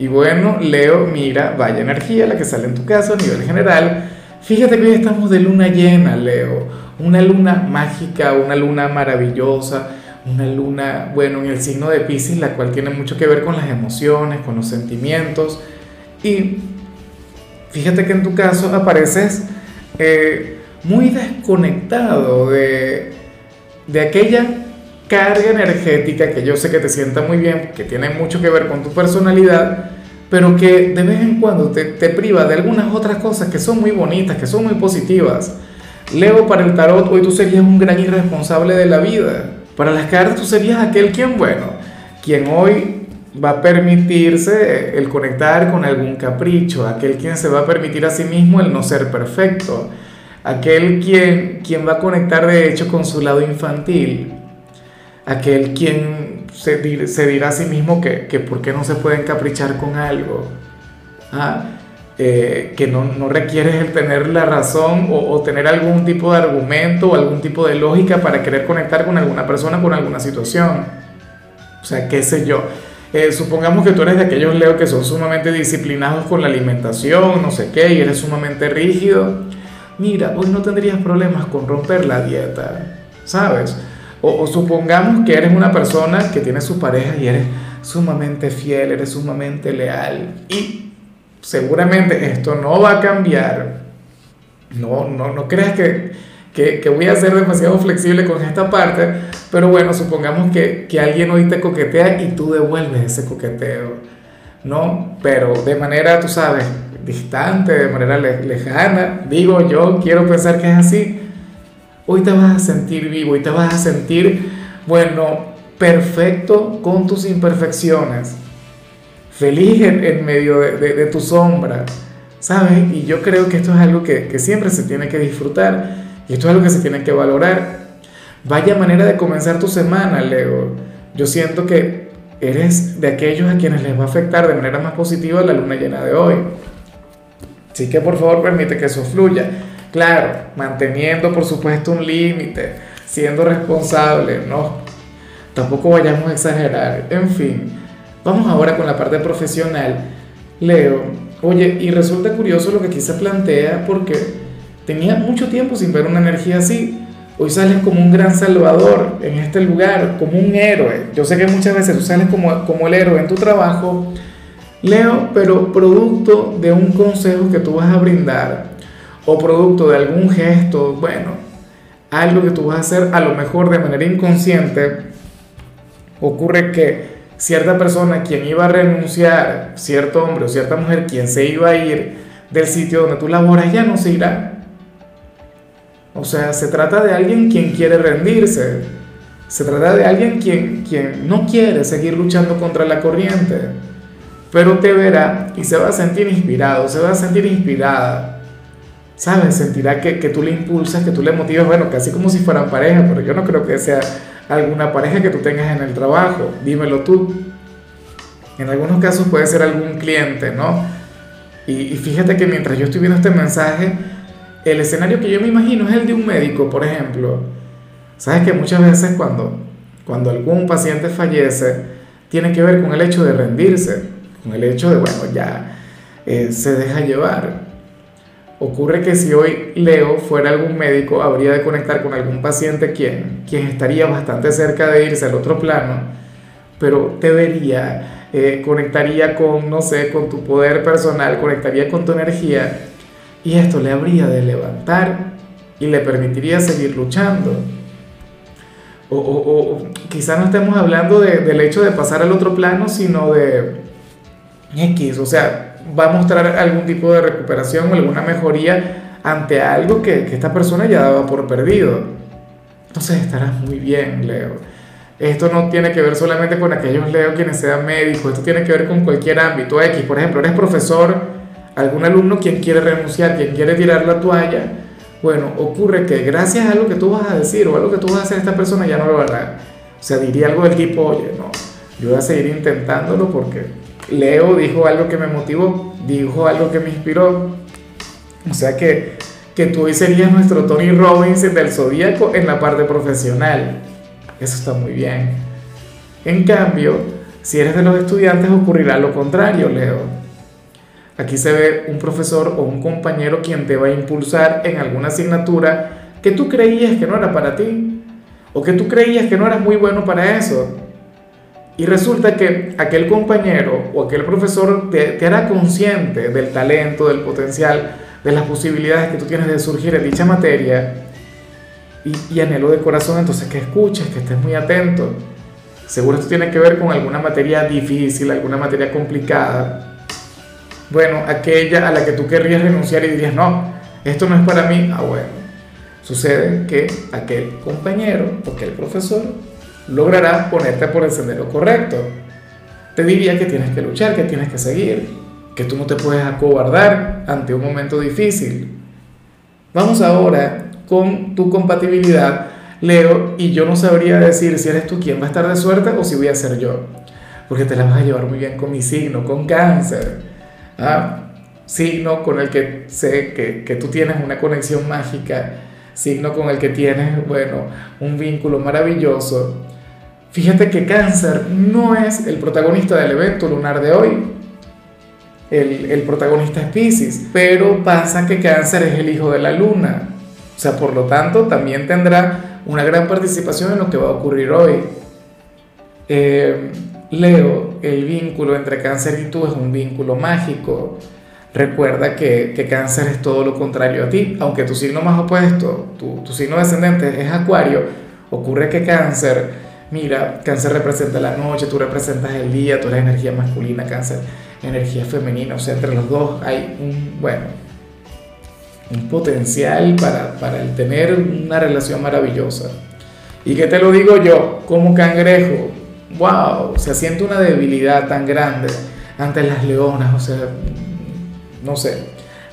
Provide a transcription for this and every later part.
Y bueno, Leo, mira, vaya energía la que sale en tu caso a nivel general. Fíjate que hoy estamos de luna llena, Leo. Una luna mágica, una luna maravillosa, una luna, bueno, en el signo de Pisces, la cual tiene mucho que ver con las emociones, con los sentimientos. Y fíjate que en tu caso apareces eh, muy desconectado de, de aquella carga energética que yo sé que te sienta muy bien, que tiene mucho que ver con tu personalidad, pero que de vez en cuando te, te priva de algunas otras cosas que son muy bonitas, que son muy positivas. Leo para el tarot, hoy tú serías un gran irresponsable de la vida. Para las cartas tú serías aquel quien, bueno, quien hoy va a permitirse el conectar con algún capricho, aquel quien se va a permitir a sí mismo el no ser perfecto, aquel quien, quien va a conectar de hecho con su lado infantil, aquel quien se, dirá a sí mismo que, que por qué no se puede encaprichar con algo, ¿Ah? eh, que no, no, requieres el tener la razón o, o, tener algún tipo de argumento o algún tipo de lógica para querer conectar con alguna persona, con alguna situación. O sea, qué sé yo. Eh, supongamos que tú eres de aquellos Leo que son sumamente disciplinados con la alimentación, no sé qué, y eres sumamente rígido. Mira, hoy no tendrías problemas con romper la dieta, ¿sabes? O, supongamos que eres una persona que tiene su pareja y eres sumamente fiel, eres sumamente leal y seguramente esto no va a cambiar. No, no, no creas que, que, que, voy a ser demasiado flexible con esta parte, pero bueno, supongamos que, que alguien hoy te coquetea y tú devuelves ese coqueteo, ¿no? Pero de manera, tú sabes, distante, de manera lejana, digo yo, quiero pensar que es así Hoy te vas a sentir vivo y te vas a sentir, bueno, perfecto con tus imperfecciones, feliz en, medio de, tu sombra, ¿sabes? Y yo creo que esto es algo que, que siempre se tiene que disfrutar y esto es algo que se tiene que valorar. Vaya manera de comenzar tu semana, Leo. Yo siento que eres de aquellos a quienes les va a afectar de manera más positiva la luna llena de hoy. Así que por favor permite que eso fluya. Claro, manteniendo por supuesto un límite, siendo responsable, no, tampoco vayamos a exagerar. En fin, vamos ahora con la parte profesional. Leo, oye, y resulta curioso lo que aquí se plantea porque tenía mucho tiempo sin ver una energía así. Hoy sales como un gran salvador en este lugar, como un héroe. Yo sé que muchas veces tú sales como, como el héroe en tu trabajo, Leo, pero producto de un consejo que tú vas a brindar o producto de algún gesto, bueno, algo que tú vas a hacer a lo mejor de manera inconsciente, ocurre que cierta persona quien iba a renunciar, cierto hombre o cierta mujer quien se iba a ir del sitio donde tú laboras ya no se irá. O sea, se trata de alguien quien quiere rendirse. Se trata de alguien quien, quien no quiere seguir luchando contra la corriente. Pero te verá y se va a sentir inspirado, se va a sentir inspirada ¿sabes? Sentirá que, que, tú le impulsas, que tú le motivas, bueno, casi como si fueran pareja, pero yo no creo que sea alguna pareja que tú tengas en el trabajo, dímelo tú. En algunos casos puede ser algún cliente, ¿no? Y, y fíjate que mientras yo estoy viendo este mensaje, el escenario que yo me imagino es el de un médico, por ejemplo. Sabes que muchas veces cuando, cuando algún paciente fallece, tiene que ver con el hecho de rendirse, con el hecho de, bueno, ya eh, se deja llevar. Ocurre que si hoy Leo fuera algún médico, habría de conectar con algún paciente quien, quien estaría bastante cerca de irse al otro plano, pero te vería, eh, conectaría con, no sé, con tu poder personal, conectaría con tu energía, y esto le habría de levantar y le permitiría seguir luchando. O, o, o quizás no estemos hablando de, del hecho de pasar al otro plano, sino de X, o sea, va a mostrar algún tipo de recuperación o alguna mejoría ante algo que, esta persona ya daba por perdido. Entonces estarás muy bien, Leo. Esto no tiene que ver solamente con aquellos Leo quienes sean médicos, esto tiene que ver con cualquier ámbito X. Por ejemplo, eres profesor, algún alumno quien quiere renunciar, quien quiere tirar la toalla, bueno, ocurre que gracias a lo que tú vas a decir o a lo que tú vas a hacer esta persona ya no lo hará. O sea, diría algo del tipo, oye, no, yo voy a seguir intentándolo porque Leo dijo algo que me motivó, dijo algo que me inspiró. O sea que, que tú hoy serías nuestro Tony Robbins del Zodíaco en la parte profesional. Eso está muy bien. En cambio, si eres de los estudiantes ocurrirá lo contrario, Leo Aquí se ve un profesor o un compañero quien te va a impulsar en alguna asignatura que tú creías que no era para ti o que tú creías que no eras muy bueno para eso. Y resulta que aquel compañero o aquel profesor te, hará consciente del talento, del potencial, de las posibilidades que tú tienes de surgir en dicha materia. Y, y anhelo de corazón entonces que escuches, que estés muy atento. Seguro esto tiene que ver con alguna materia difícil, alguna materia complicada bueno, aquella a la que tú querrías renunciar y dirías, no, esto no es para mí, ah bueno, sucede que aquel compañero o aquel profesor logrará ponerte por el sendero correcto. Te diría que tienes que luchar, que tienes que seguir, que tú no te puedes acobardar ante un momento difícil. Vamos ahora con tu compatibilidad, Leo, y yo no sabría decir si eres tú quien va a estar de suerte o si voy a ser yo, porque te la vas a llevar muy bien con mi signo, con cáncer. ¿ah? signo con el que sé que, que, tú tienes una conexión mágica, signo con el que tienes, bueno, un vínculo maravilloso. Fíjate que cáncer no es el protagonista del evento lunar de hoy. El, protagonista es Pisces, pero pasa que cáncer es el hijo de la luna. O sea, por lo tanto, también tendrá una gran participación en lo que va a ocurrir hoy. Eh, Leo, el vínculo entre cáncer y tú es un vínculo mágico. Recuerda que, cáncer es todo lo contrario a ti, aunque tu signo más opuesto, tu signo descendente es acuario, ocurre que cáncer, mira, cáncer representa la noche, tú representas el día, tú eres energía masculina, cáncer, energía femenina, o sea, entre los dos hay un, bueno, un potencial para, para el tener una relación maravillosa. ¿Y qué te lo digo yo? Como cangrejo, wow, se siente una debilidad tan grande ante las leonas, o sea, no sé,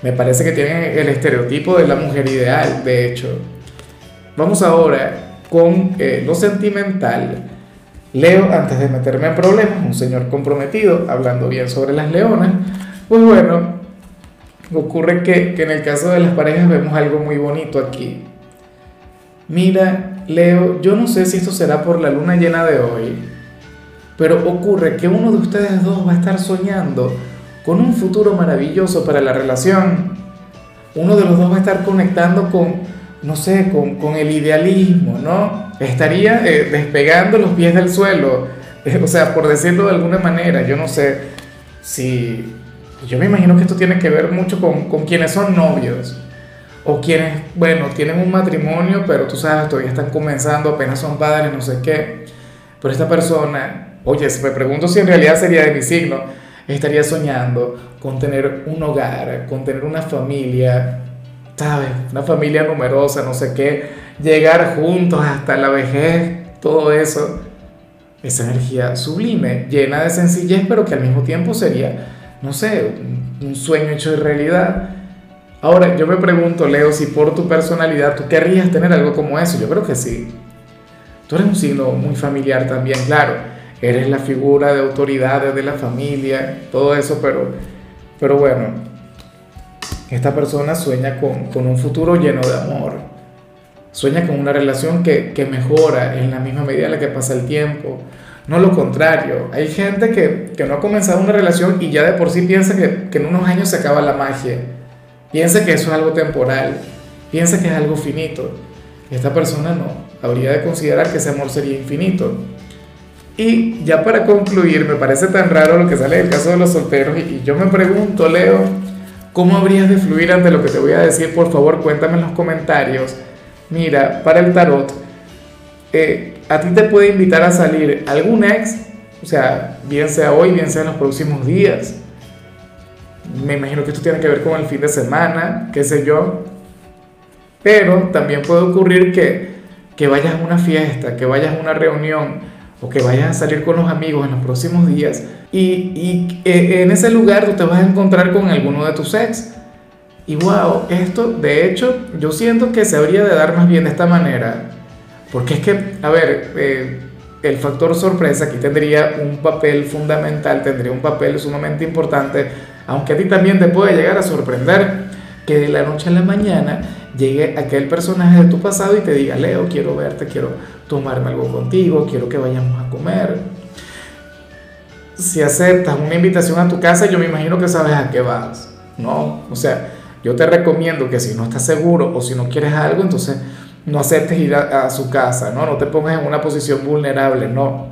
me parece que tienen el estereotipo de la mujer ideal, de hecho. Vamos ahora con eh, lo sentimental. Leo, antes de meterme en problemas, un señor comprometido, hablando bien sobre las leonas, pues bueno, ocurre que, que en el caso de las parejas vemos algo muy bonito aquí. Mira, Leo, yo no sé si esto será por la luna llena de hoy, pero ocurre que uno de ustedes dos va a estar soñando con un futuro maravilloso para la relación. Uno de los dos va a estar conectando con, no sé, con, el idealismo, ¿no? Estaría eh, despegando los pies del suelo. o sea, por decirlo de alguna manera, yo no sé si... Yo me imagino que esto tiene que ver mucho con, con quienes son novios o quienes, bueno, tienen un matrimonio, pero tú sabes, todavía están comenzando, apenas son padres, no sé qué. Pero esta persona Oye, me pregunto si en realidad sería de mi signo, estaría soñando con tener un hogar, con tener una familia, ¿sabes? Una familia numerosa, no sé qué, llegar juntos hasta la vejez, todo eso. Esa energía sublime, llena de sencillez, pero que al mismo tiempo sería, no sé, un sueño hecho de realidad. Ahora, yo me pregunto, Leo, si por tu personalidad tú querrías tener algo como eso. Yo creo que sí. Tú eres un signo muy familiar también, claro eres la figura de autoridad de la familia, todo eso, pero, pero bueno, esta persona sueña con, un futuro lleno de amor, sueña con una relación que, mejora en la misma medida en la que pasa el tiempo. No lo contrario, hay gente que, no ha comenzado una relación y ya de por sí piensa que, que en unos años se acaba la magia, piensa que eso es algo temporal, piensa que es algo finito. Esta persona no, habría de considerar que ese amor sería infinito. Y ya para concluir, me parece tan raro lo que sale del caso de los solteros y, yo me pregunto, Leo, ¿cómo habrías de fluir ante lo que te voy a decir? Por favor, cuéntame en los comentarios. Mira, para el tarot, eh, a ti te puede invitar a salir algún ex, o sea, bien sea hoy, bien sea en los próximos días. Me imagino que esto tiene que ver con el fin de semana, qué sé yo. Pero también puede ocurrir que, que vayas a una fiesta, que vayas a una reunión, o que vayas a salir con los amigos en los próximos días Y, eh, en ese lugar tú te vas a encontrar con alguno de tus ex. Y wow, esto de hecho yo siento que se habría de dar más bien de esta manera. Porque es que, a ver, eh, el factor sorpresa aquí tendría un papel fundamental, tendría un papel sumamente importante, aunque a ti también te puede llegar a sorprender que de la noche a la mañana llegue aquel personaje de tu pasado y te diga, Leo, quiero verte, quiero tomarme algo contigo, quiero que vayamos a comer. Si aceptas una invitación a tu casa, yo me imagino que sabes a qué vas, ¿no? O sea, yo te recomiendo que si no estás seguro o si no quieres algo, entonces no aceptes ir a, su casa, ¿no? No te pongas en una posición vulnerable, no.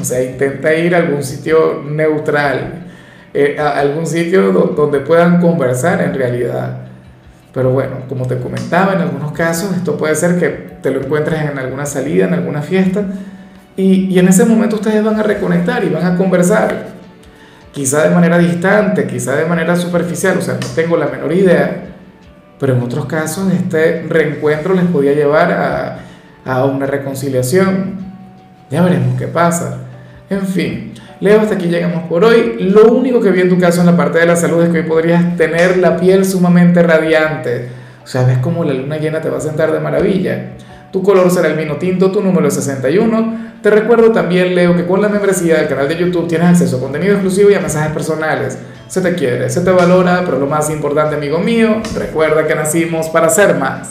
O sea, intenta ir a algún sitio neutral, eh, a algún sitio donde puedan conversar en realidad. Pero bueno, como te comentaba, en algunos casos esto puede ser que te lo encuentres en alguna salida, en alguna fiesta, y, en ese momento ustedes van a reconectar y van a conversar. Quizá de manera distante, quizá de manera superficial, o sea, no tengo la menor idea, pero en otros casos este reencuentro les podía llevar a, a una reconciliación. Ya veremos qué pasa. En fin, Leo, hasta aquí llegamos por hoy. Lo único que vi en tu caso en la parte de la salud es que hoy podrías tener la piel sumamente radiante. O sea, ves cómo la luna llena te va a sentar de maravilla. Tu color será el vino tinto, tu número es 61. Te recuerdo también, Leo, que con la membresía del canal de YouTube tienes acceso a contenido exclusivo y a mensajes personales. Se te quiere, se te valora, pero lo más importante, amigo mío, recuerda que nacimos para ser más.